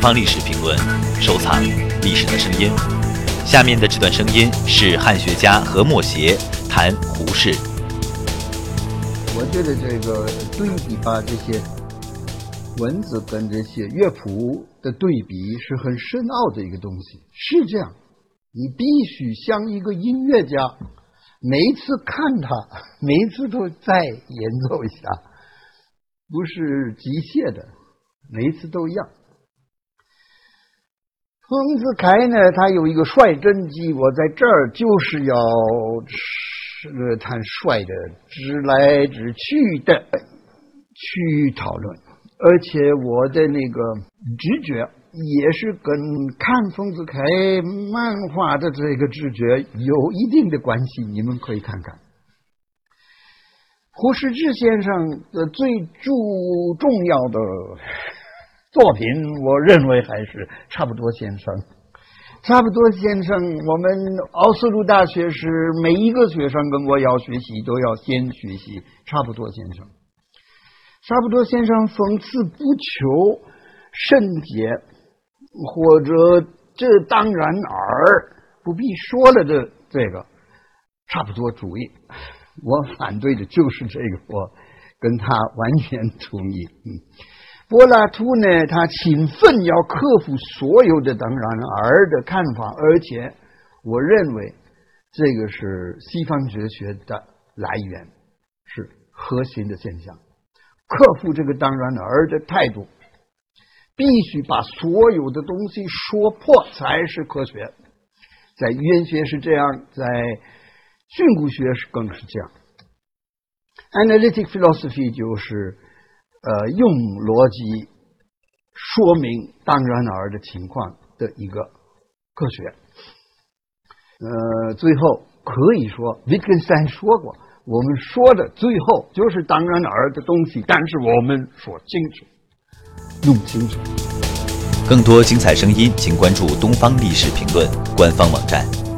方历史评论，收藏历史的声音。下面的这段声音是汉学家何墨邪谈胡适。我觉得这个对比吧，这些文字跟这些乐谱的对比是很深奥的一个东西。是这样，你必须像一个音乐家，每一次看他，每一次都再演奏一下，不是机械的，每一次都一样。丰子恺呢，他有一个率真机，我在这儿就是要。是谈帅的直来直去的去讨论，而且我的那个直觉也是跟看丰子恺漫画的这个直觉有一定的关系。你们可以看看胡适之先生的最注重要的作品，我认为还是差不多先生。差不多，先生。我们奥斯陆大学是每一个学生跟我要学习，都要先学习。差不多，先生。差不多，先生。讽刺不求甚解，或者这当然尔不必说了的这个差不多主义，我反对的就是这个，我跟他完全同意。嗯。柏拉图呢，他勤奋要克服所有的当然而的看法，而且我认为这个是西方哲学的来源，是核心的现象。克服这个当然而的态度，必须把所有的东西说破才是科学。在语言学是这样，在训诂学是更是这样。Analytic philosophy 就是。呃，用逻辑说明当然而的情况的一个科学。呃，最后可以说，维根斯坦说过，我们说的最后就是当然而的东西，但是我们说清楚，弄清楚。更多精彩声音，请关注东方历史评论官方网站。